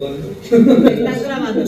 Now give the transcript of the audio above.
Estás grabando.